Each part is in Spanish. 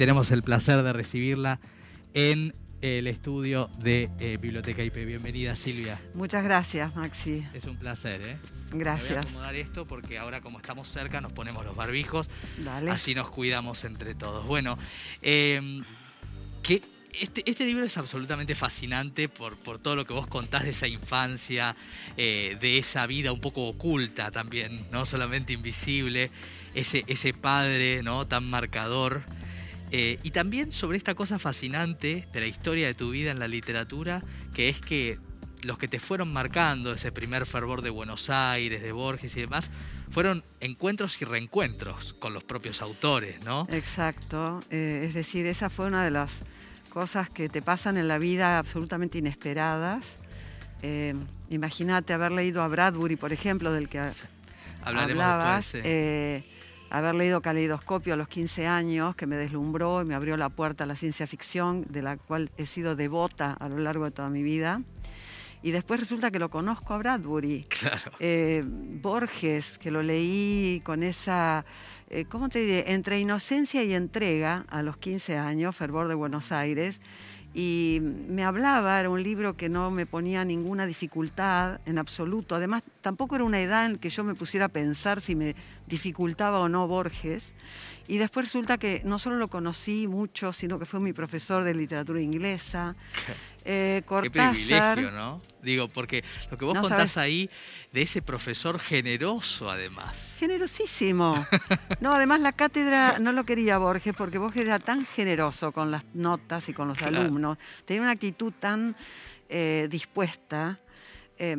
tenemos el placer de recibirla en el estudio de eh, Biblioteca IP. Bienvenida, Silvia. Muchas gracias, Maxi. Es un placer, ¿eh? Gracias. voy a acomodar esto porque ahora como estamos cerca nos ponemos los barbijos. Dale. Así nos cuidamos entre todos. Bueno, eh, que este, este, libro es absolutamente fascinante por, por, todo lo que vos contás de esa infancia, eh, de esa vida un poco oculta también, no solamente invisible, ese, ese padre ¿no? tan marcador. Eh, y también sobre esta cosa fascinante de la historia de tu vida en la literatura, que es que los que te fueron marcando, ese primer fervor de Buenos Aires, de Borges y demás, fueron encuentros y reencuentros con los propios autores, ¿no? Exacto. Eh, es decir, esa fue una de las cosas que te pasan en la vida absolutamente inesperadas. Eh, Imagínate haber leído a Bradbury, por ejemplo, del que Hablaremos hablabas. después, sí. Haber leído Caleidoscopio a los 15 años, que me deslumbró y me abrió la puerta a la ciencia ficción, de la cual he sido devota a lo largo de toda mi vida. Y después resulta que lo conozco a Bradbury. Claro. Eh, Borges, que lo leí con esa, eh, ¿cómo te diré? Entre inocencia y entrega a los 15 años, Fervor de Buenos Aires. Y me hablaba, era un libro que no me ponía ninguna dificultad en absoluto. Además, tampoco era una edad en que yo me pusiera a pensar si me dificultaba o no Borges. Y después resulta que no solo lo conocí mucho, sino que fue mi profesor de literatura inglesa. Eh, Qué privilegio, ¿no? Digo, porque lo que vos No contás sabes- ahí de ese profesor generoso, además. Generosísimo. No, además la cátedra no lo quería Borges porque Borges era tan generoso con las notas y con los Claro. alumnos. Tenía una actitud tan eh, dispuesta. Eh,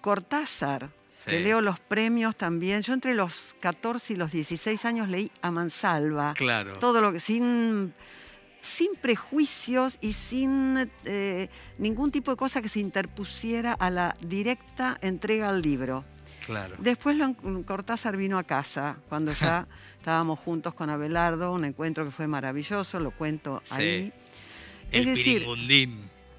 Cortázar, que Sí. leo los premios también. Yo entre los 14 y los 16 años leí a Mansalva. Claro. Todo lo que sin sin prejuicios y sin eh, ningún tipo de cosa que se interpusiera a la directa entrega al libro. Claro. Después lo- Cortázar vino a casa, cuando ya estábamos juntos con Abelardo, un encuentro que fue maravilloso, lo cuento Sí. ahí. El es decir.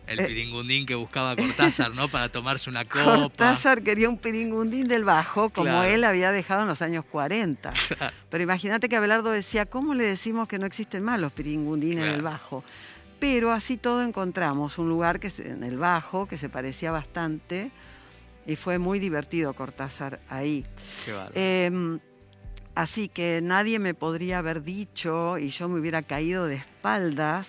El eh, piringundín que buscaba Cortázar, ¿no? Para tomarse una copa. Cortázar quería un piringundín del bajo, como Claro. él había dejado en los años 40. Claro. Pero imagínate que Abelardo decía, ¿cómo le decimos que no existen más los piringundines Claro. del bajo? Pero así todo encontramos un lugar que en el bajo que se parecía bastante y fue muy divertido Cortázar ahí. Qué. Eh, así que nadie me podría haber dicho y yo me hubiera caído de espaldas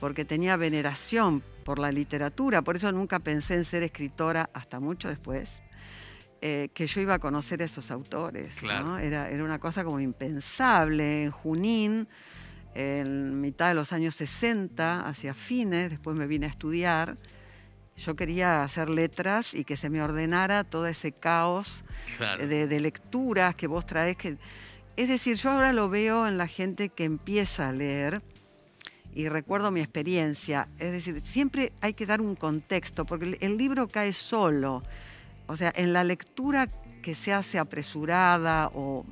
porque tenía veneración por la literatura, por eso nunca pensé en ser escritora hasta mucho después, eh, que yo iba a conocer a esos autores. ¿no? Claro. Era, era una cosa como impensable. En Junín, en mitad de los años 60, hacia fines, después me vine a estudiar. Yo quería hacer letras y que se me ordenara todo ese caos claro. de, de lecturas que vos traes. Que, es decir, yo ahora lo veo en la gente que empieza a leer y recuerdo mi experiencia. Es decir, siempre hay que dar un contexto, porque el- libro cae solo. O sea, en la lectura que se hace apresurada o,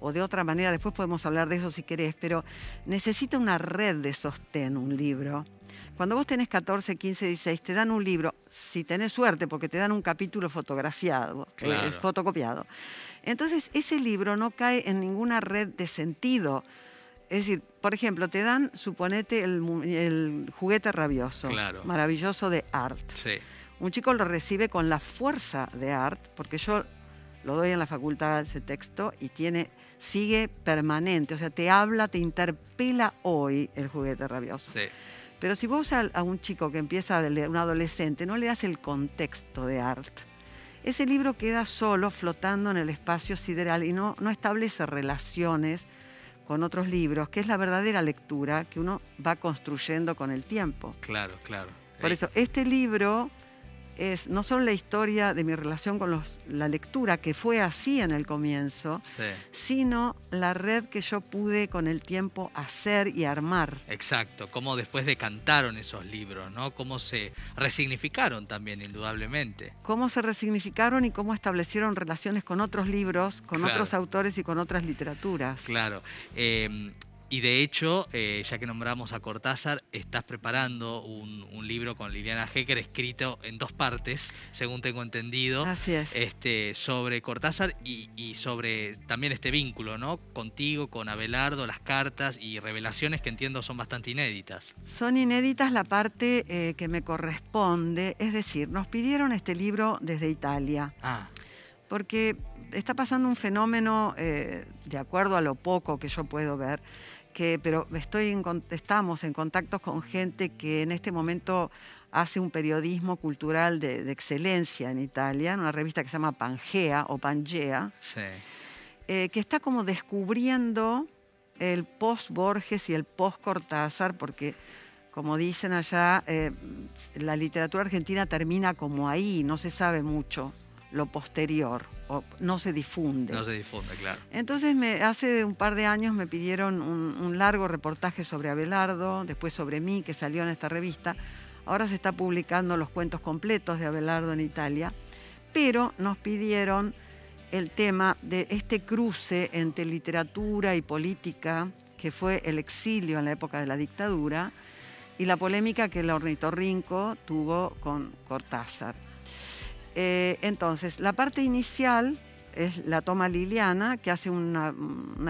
o de otra manera, después podemos hablar de eso si querés, pero necesita una red de sostén un libro. Cuando vos tenés 14, 15, 16, te dan un libro, si tenés suerte, porque te dan un capítulo fotografiado, eh, Claro. es fotocopiado. Entonces, ese libro no cae en ninguna red de sentido. Es decir, por ejemplo, te dan, suponete, el, el juguete rabioso, Claro. maravilloso de Art. Sí. Un chico lo recibe con la fuerza de Art, porque yo lo doy en la facultad ese texto y tiene sigue permanente, o sea, te habla, te interpela hoy el juguete rabioso. Sí. Pero si vos a, a un chico que empieza a leer, un adolescente, no le das el contexto de Art, ese libro queda solo flotando en el espacio sideral y no, no establece relaciones con otros libros, que es la verdadera lectura que uno va construyendo con el tiempo. Claro, claro. Por Eh, eso, este libro es no solo la historia de mi relación con los- la lectura, que fue así en el comienzo, Sí. sino la red que yo pude con el tiempo hacer y armar. Exacto, cómo después decantaron esos libros, ¿no? Cómo se resignificaron también, indudablemente. Cómo se resignificaron y cómo establecieron relaciones con otros libros, con Claro. otros autores y con otras literaturas. Claro. Eh, Y de hecho, eh, ya que nombramos a Cortázar, estás preparando un, libro con Liliana Hecker escrito en dos partes, según tengo entendido. Así es. Este, sobre Cortázar y, sobre también este vínculo, ¿no? Contigo, con Abelardo, las cartas y revelaciones que entiendo son bastante inéditas. Son inéditas la parte eh, que me corresponde, es decir, nos pidieron este libro desde Italia. Ah. Porque está pasando un fenómeno, eh, de acuerdo a lo poco que yo puedo ver, pero estoy estamos en contacto con gente que en este momento hace un periodismo cultural de, excelencia en Italia, en una revista que se llama Pangea o Pangea, eh, que está como descubriendo el post-Borges y el post-Cortázar, porque como dicen allá, eh, la literatura argentina termina como ahí, no se sabe mucho lo posterior no se difunde. No se difunde, claro. Entonces, me, hace un par de años me pidieron un, largo reportaje sobre Abelardo, después sobre mí, que salió en esta revista. Ahora se está publicando los cuentos completos de Abelardo en Italia, pero nos pidieron el tema de este cruce entre literatura y política, que fue el exilio en la época de la dictadura, y la polémica que el ornitorrinco tuvo con Cortázar. Eh, entonces, la parte inicial es la toma Liliana, que hace una,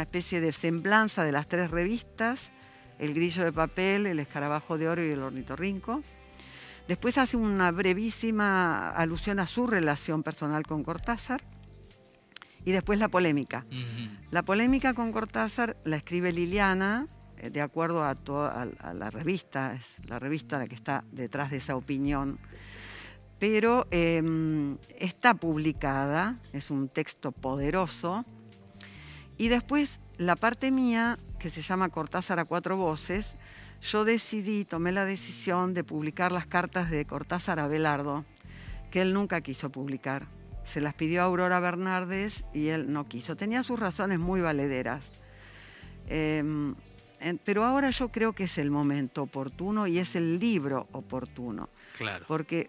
especie de semblanza de las tres revistas, El Grillo de Papel, El Escarabajo de Oro y El Ornitorrinco. Después hace una brevísima alusión a su relación personal con Cortázar. Y después la polémica. La polémica con Cortázar la escribe Liliana, eh, de acuerdo a, a la revista, es la revista la que está detrás de esa opinión pero em, está publicada, es un texto poderoso. Y después la parte mía, que se llama Cortázar a cuatro voces, yo decidí, tomé la decisión de publicar las cartas de Cortázar a Belardo, que él nunca quiso publicar. Se las pidió a Aurora Bernardes y él no quiso. Tenía sus razones muy valederas. Em, pero ahora yo creo que es el momento oportuno y es el libro oportuno. Claro. Porque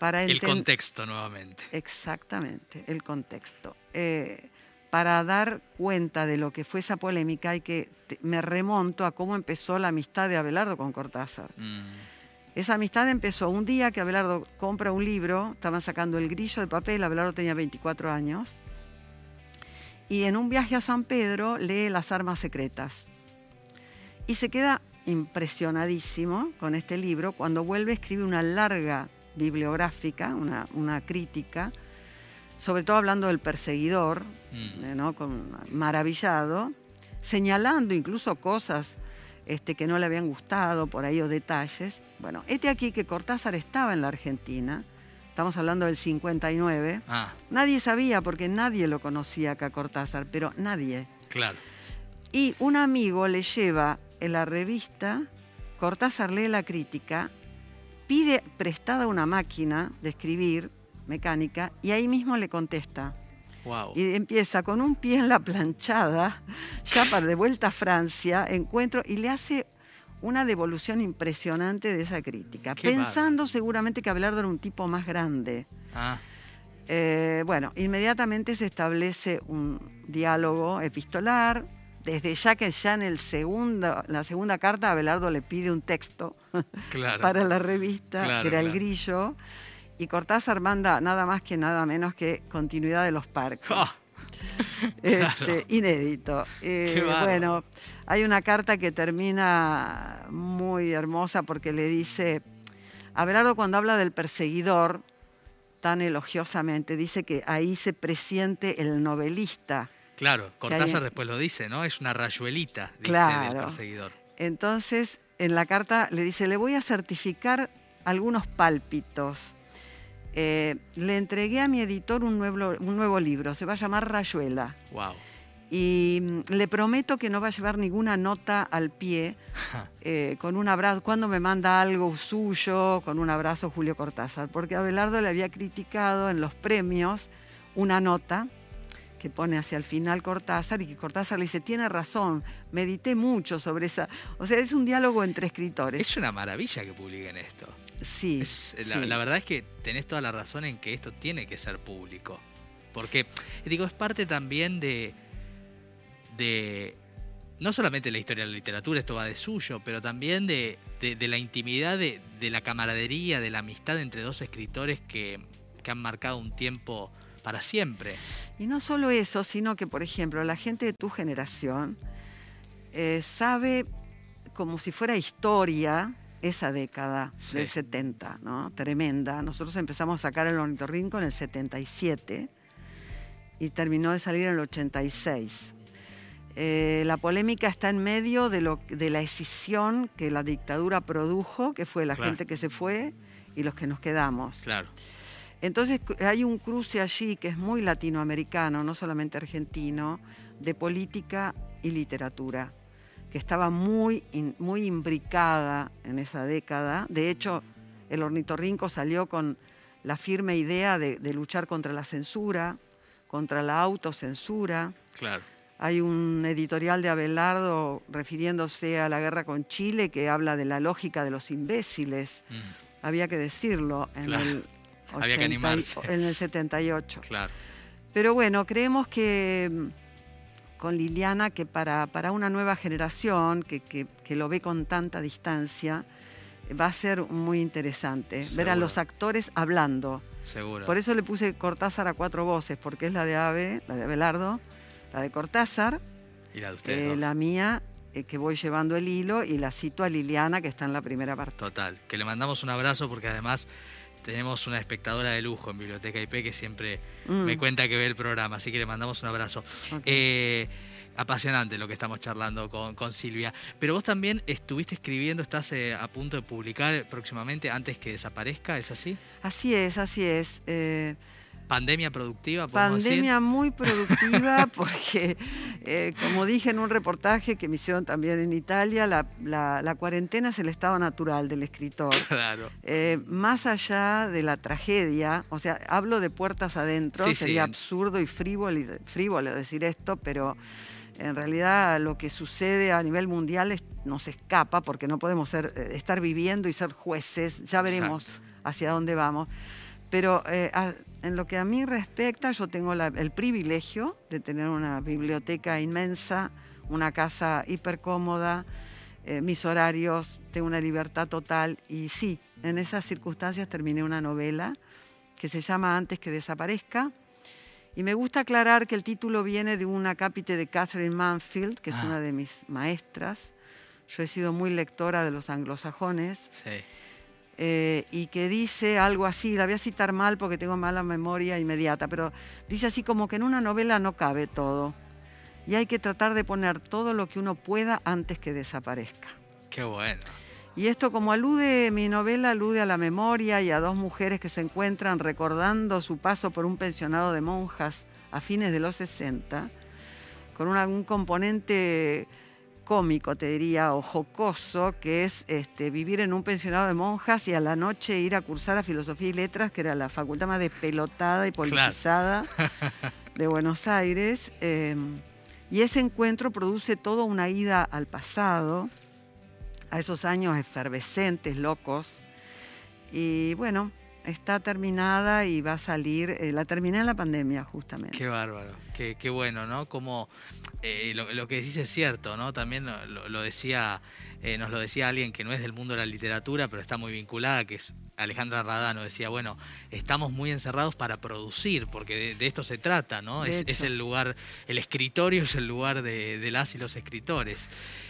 el contexto nuevamente. Exactamente, el contexto. Eh, para dar cuenta de lo que fue esa polémica, hay que me remonto a cómo empezó la amistad de Abelardo con Cortázar. Mm. Esa amistad empezó un día que Abelardo compra un libro, estaban sacando el grillo de papel, Abelardo tenía 24 años, y en un viaje a San Pedro lee Las Armas Secretas. Y se queda impresionadísimo con este libro. Cuando vuelve escribe una larga bibliográfica, una, crítica, sobre todo hablando del perseguidor, mm. eh, ¿no? Con, maravillado, señalando incluso cosas este, que no le habían gustado, por ahí o detalles. Bueno, este aquí que Cortázar estaba en la Argentina, estamos hablando del 59, ah. nadie sabía porque nadie lo conocía acá Cortázar, pero nadie. Claro. Y un amigo le lleva en la revista, Cortázar lee la crítica pide prestada una máquina de escribir mecánica y ahí mismo le contesta. Y empieza con un pie en la planchada, ya para de vuelta a Francia, encuentro y le hace una devolución impresionante de esa crítica, pensando seguramente que Abelardo era un tipo más grande. Ah. Eh, bueno, inmediatamente se establece un diálogo epistolar, desde ya que ya en el segundo, la segunda carta Abelardo le pide un texto para la revista, que era El Grillo, y Cortázar manda nada más que nada menos que continuidad de los parques. Ah, este, inédito. Eh, bueno, hay una carta que termina muy hermosa porque le dice, Abelardo cuando habla del perseguidor, tan elogiosamente, dice que ahí se presiente el novelista Claro, Cortázar después lo dice, ¿no? Es una rayuelita, dice del perseguidor. Entonces, en la carta le dice, le voy a certificar algunos pálpitos. Eh, le entregué a mi editor un nuevo, un nuevo libro, se va a llamar Rayuela. Wow. Y mm, le prometo que no va a llevar ninguna nota al pie, eh, con un abrazo, cuando me manda algo suyo, con un abrazo Julio Cortázar, porque Abelardo le había criticado en los premios una nota que pone hacia el final Cortázar y que Cortázar le dice, tiene razón, medité mucho sobre esa... O sea, es un diálogo entre escritores. Es una maravilla que publiquen esto. Sí, la, verdad es que tenés toda la razón en que esto tiene que ser público. Porque, digo, es parte también de, de no solamente la historia de la literatura, esto va de suyo, pero también de, la intimidad, de, la camaradería, de la amistad entre dos escritores que, han marcado un tiempo para siempre. Y no solo eso, sino que, por ejemplo, la gente de tu generación eh, sabe como si fuera historia esa década del 70, ¿no? Tremenda. Nosotros empezamos a sacar el ornitorrinco en el 77 y terminó de salir en el 86. Eh, la polémica está en medio de, lo, de la escisión que la dictadura produjo, que fue la gente que se fue y los que nos quedamos. Claro. Entonces hay un cruce allí que es muy latinoamericano, no solamente argentino, de política y literatura, que estaba muy, muy imbricada en esa década. De hecho, el ornitorrinco salió con la firme idea de, de luchar contra la censura, contra la autocensura. Claro hay un editorial de Abelardo refiriéndose a la guerra con Chile que habla de la lógica de los imbéciles. Mm. Había que decirlo en el Había que animarse. en el 78. Claro. Pero bueno, creemos que mm, con Liliana que para, para una nueva generación que, que, lo ve con tanta distancia, va a ser muy interesante ver a los actores hablando. Seguro. Por eso le puse Cortázar a cuatro voces, porque es la de Ave, la de Abelardo, la de Cortázar. Y la de ustedes. Eh, la mía, eh, que voy llevando el hilo, y la cito a Liliana, que está en la primera parte. Total, que le mandamos un abrazo porque además tenemos una espectadora de lujo en Biblioteca IP que siempre me mm. cuenta que ve el programa, así que le mandamos un abrazo. Eh, apasionante lo que estamos charlando con, con, Silvia. Pero vos también estuviste escribiendo, estás a punto de publicar próximamente antes que desaparezca, ¿es así? Así es, así es. Pandemia productiva, Pandemia muy productiva porque, eh, como dije en un reportaje que me hicieron también en Italia, la, cuarentena es el estado natural del escritor. Claro. Eh, más allá de la tragedia, o sea, hablo de puertas adentro, sería absurdo y frívolo, frívolo decir esto, pero en realidad lo que sucede a nivel mundial nos escapa porque no podemos ser, eh, estar viviendo y ser jueces, ya veremos hacia dónde vamos. Pero en lo que a mí respecta, yo tengo el privilegio de tener una biblioteca inmensa, una casa hiper cómoda, eh, mis horarios, tengo una libertad total y sí, en esas circunstancias terminé una novela que se llama Antes que desaparezca. Y me gusta aclarar que el título viene de una cápite de Catherine Mansfield, que es ah. una de mis maestras. Yo he sido muy lectora de los anglosajones. Sí. Eh, y que dice algo así, la voy a citar mal porque tengo mala memoria inmediata, pero dice así como que en una novela no cabe todo y hay que tratar de poner todo lo que uno pueda antes que desaparezca. Qué bueno. Y esto como alude, mi novela alude a la memoria y a dos mujeres que se encuentran recordando su paso por un pensionado de monjas a fines de los 60, con un componente cómico, te diría, o jocoso, que es este, vivir en un pensionado de monjas y a la noche ir a cursar a Filosofía y Letras, que era la facultad más despelotada y politizada de Buenos Aires. Em, y ese encuentro produce toda una ida al pasado, a esos años efervescentes, locos. Y bueno, está terminada y va a salir, eh, la terminé en la pandemia justamente. Qué bárbaro, qué, qué bueno, ¿no? Como eh, lo, que decís es cierto, ¿no? También lo, decía, eh, nos lo decía alguien que no es del mundo de la literatura, pero está muy vinculada, que es Alejandra Radano, decía, bueno, estamos muy encerrados para producir, porque de, esto se trata, ¿no? Es, el lugar, el escritorio es el lugar de, las y los escritores.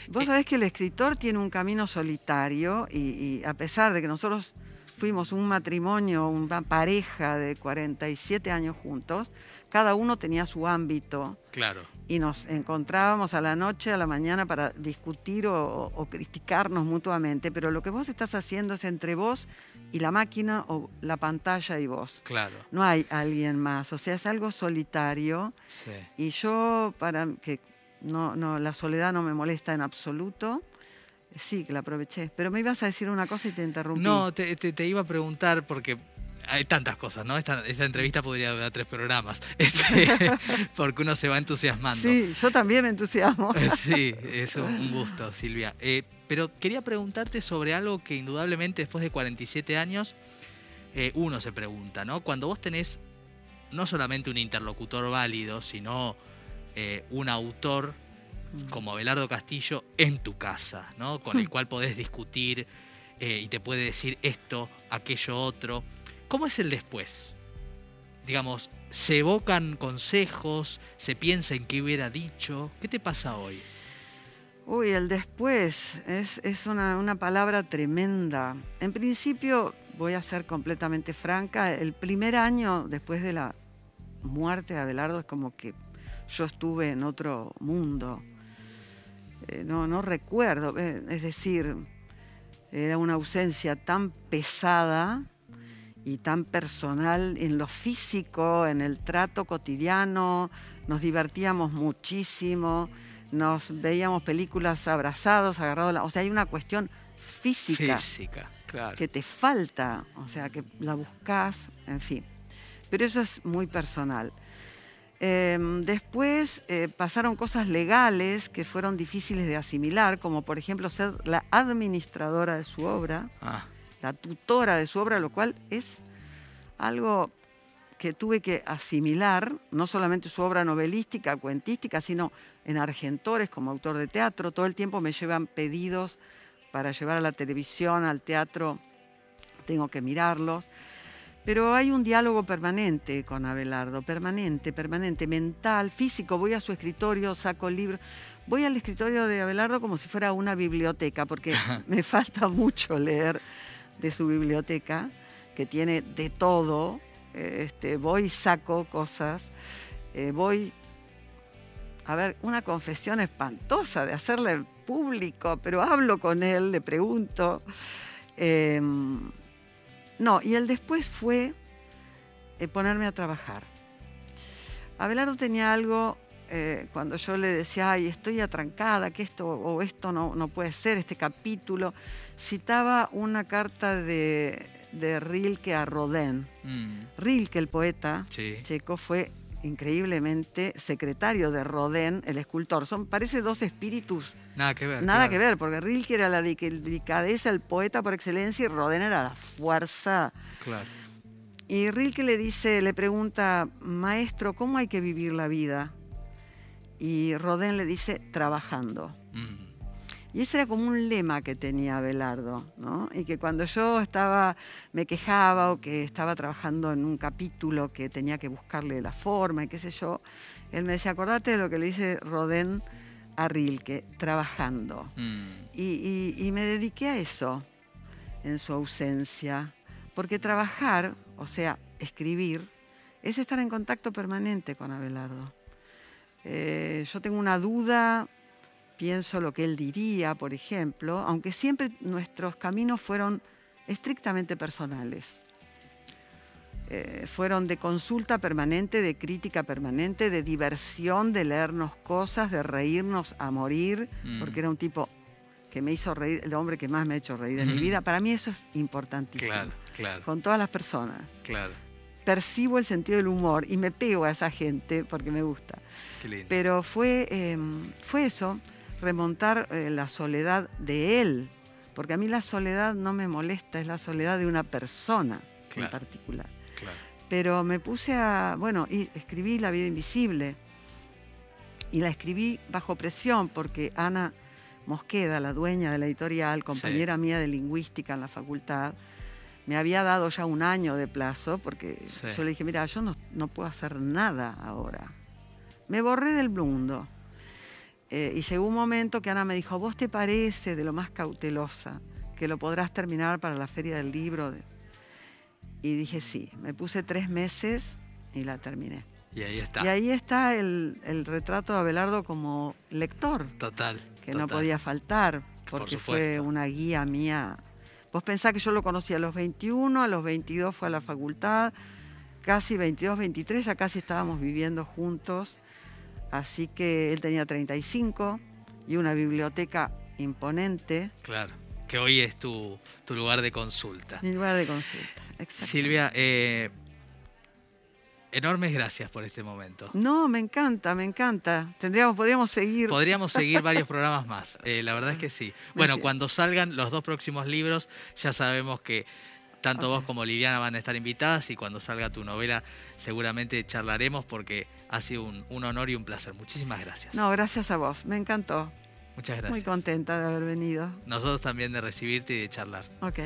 Vos sabés que el escritor tiene un camino solitario y a pesar de que nosotros fuimos un matrimonio, una pareja de 47 años juntos, cada uno tenía su ámbito. Claro. Y nos encontrábamos a la noche, a la mañana para discutir o, criticarnos mutuamente, pero lo que vos estás haciendo es entre vos y la máquina o la pantalla y vos. Claro. No hay alguien más, o sea, es algo solitario. Sí. Y yo, para que no, no, la soledad no me molesta en absoluto, Sí, que la aproveché. Pero me ibas a decir una cosa y te interrumpí. No, te, iba a preguntar porque hay tantas cosas, ¿no? Esta, entrevista podría durar tres programas, este, porque uno se va entusiasmando. Sí, yo también me entusiasmo. sí, es un gusto, Silvia. Eh, pero quería preguntarte sobre algo que indudablemente después de 47 años eh, uno se pregunta, ¿no? Cuando vos tenés no solamente un interlocutor válido, sino eh, un autor. Como Abelardo Castillo en tu casa, ¿no? Con el cual podés discutir eh, y te puede decir esto, aquello, otro. ¿Cómo es el después? Digamos, ¿se evocan consejos? ¿Se piensa en qué hubiera dicho? ¿Qué te pasa hoy? Uy, el después es, es una, una palabra tremenda. En principio, voy a ser completamente franca, el primer año después de la muerte de Abelardo es como que yo estuve en otro mundo. Eh, no, no recuerdo, eh, es decir, era una ausencia tan pesada y tan personal en lo físico, en el trato cotidiano, nos divertíamos muchísimo, nos veíamos películas abrazados, agarrados, la- o sea, hay una cuestión física Física, claro. que te falta, o sea, que la buscas, en fin. Pero eso es muy personal. Eh, después eh, pasaron cosas legales que fueron difíciles de asimilar, como por ejemplo ser la administradora de su obra, Ah, la tutora de su obra, lo cual es algo que tuve que asimilar, no solamente su obra novelística, cuentística, sino en Argentores como autor de teatro. Todo el tiempo me llevan pedidos para llevar a la televisión, al teatro, tengo que mirarlos. Pero hay un diálogo permanente con Abelardo, permanente, permanente, mental, físico. Voy a su escritorio, saco libros. Voy al escritorio de Abelardo como si fuera una biblioteca, porque me falta mucho leer de su biblioteca, que tiene de todo. Eh, Este, voy y saco cosas. Eh, voy a ver, una confesión espantosa de hacerle en público, pero hablo con él, le pregunto. Eh, no, y el después fue eh, ponerme a trabajar. Abelardo tenía algo, eh, cuando yo le decía, ay, estoy atrancada, que esto o esto no, no puede ser, este capítulo, citaba una carta de, de Rilke a Rodin. mm, Rilke, el poeta sí. checo, fue increíblemente secretario de Rodin, el escultor. Son, parece dos espíritus, Nada que ver. nada claro. que ver, porque Rilke era la de- delicadeza, el poeta por excelencia, y Rodin era la fuerza. Claro. Y Rilke le dice, le pregunta, maestro, ¿cómo hay que vivir la vida? Y Rodin le dice, trabajando. Mm, Y ese era como un lema que tenía Abelardo, ¿no? Y que cuando yo estaba, me quejaba o que estaba trabajando en un capítulo que tenía que buscarle la forma y qué sé yo, él me decía, acordate de lo que le dice Rodin a Rilke, trabajando. mm, Y, y- y me dediqué a eso en su ausencia, porque trabajar, o sea, escribir, es estar en contacto permanente con Abelardo. Eh, yo tengo una duda, pienso lo que él diría, por ejemplo, aunque siempre nuestros caminos fueron estrictamente personales. Eh, fueron de consulta permanente, de crítica permanente, de diversión, de leernos cosas, de reírnos a morir, Mm. porque era un tipo que me hizo reír, el hombre que más me ha hecho reír en mi vida. Para mí eso es importantísimo. Claro, claro, Con todas las personas. claro. Percibo el sentido del humor y me pego a esa gente porque me gusta. Qué lindo. Pero fue, eh, fue eso, remontar eh, la soledad de él. Porque a mí la soledad no me molesta, es la soledad de una persona Claro. en particular. Claro. Pero me puse a, bueno, y escribí La vida invisible. Y la escribí bajo presión porque Ana Mosqueda, la dueña de la editorial, compañera mía de lingüística en la facultad, me había dado ya un año de plazo porque Sí. yo le dije, mira, yo no, no puedo hacer nada ahora. Me borré del mundo. Eh, y llegó un momento que Ana me dijo, ¿vos te parece de lo más cautelosa que lo podrás terminar para la feria del libro? Y dije, sí, me puse tres meses y la terminé. Y ahí está. Y ahí está el, el retrato de Abelardo como lector, Total. que no podía faltar, Por porque fue una guía mía. Vos pensás que yo lo conocí a los 21, a los 22 fue a la facultad, casi 22, 23, ya casi estábamos viviendo juntos, así que él tenía 35 y una biblioteca imponente, Claro. Que hoy es tu, tu lugar de consulta. mi lugar de consulta. exacto. Silvia, eh, enormes gracias por este momento. No, me encanta, me encanta. Tendríamos, podríamos seguir. Podríamos seguir varios programas más, eh, la verdad es que sí. Bueno, cuando salgan los dos próximos libros, ya sabemos que tanto vos como Liliana van a estar invitadas y cuando salga tu novela seguramente charlaremos porque ha sido un, un honor y un placer. Muchísimas gracias. No, gracias a vos. Me encantó. Muchas Muy gracias. contenta de haber venido. Nosotros también de recibirte y de charlar. Ok.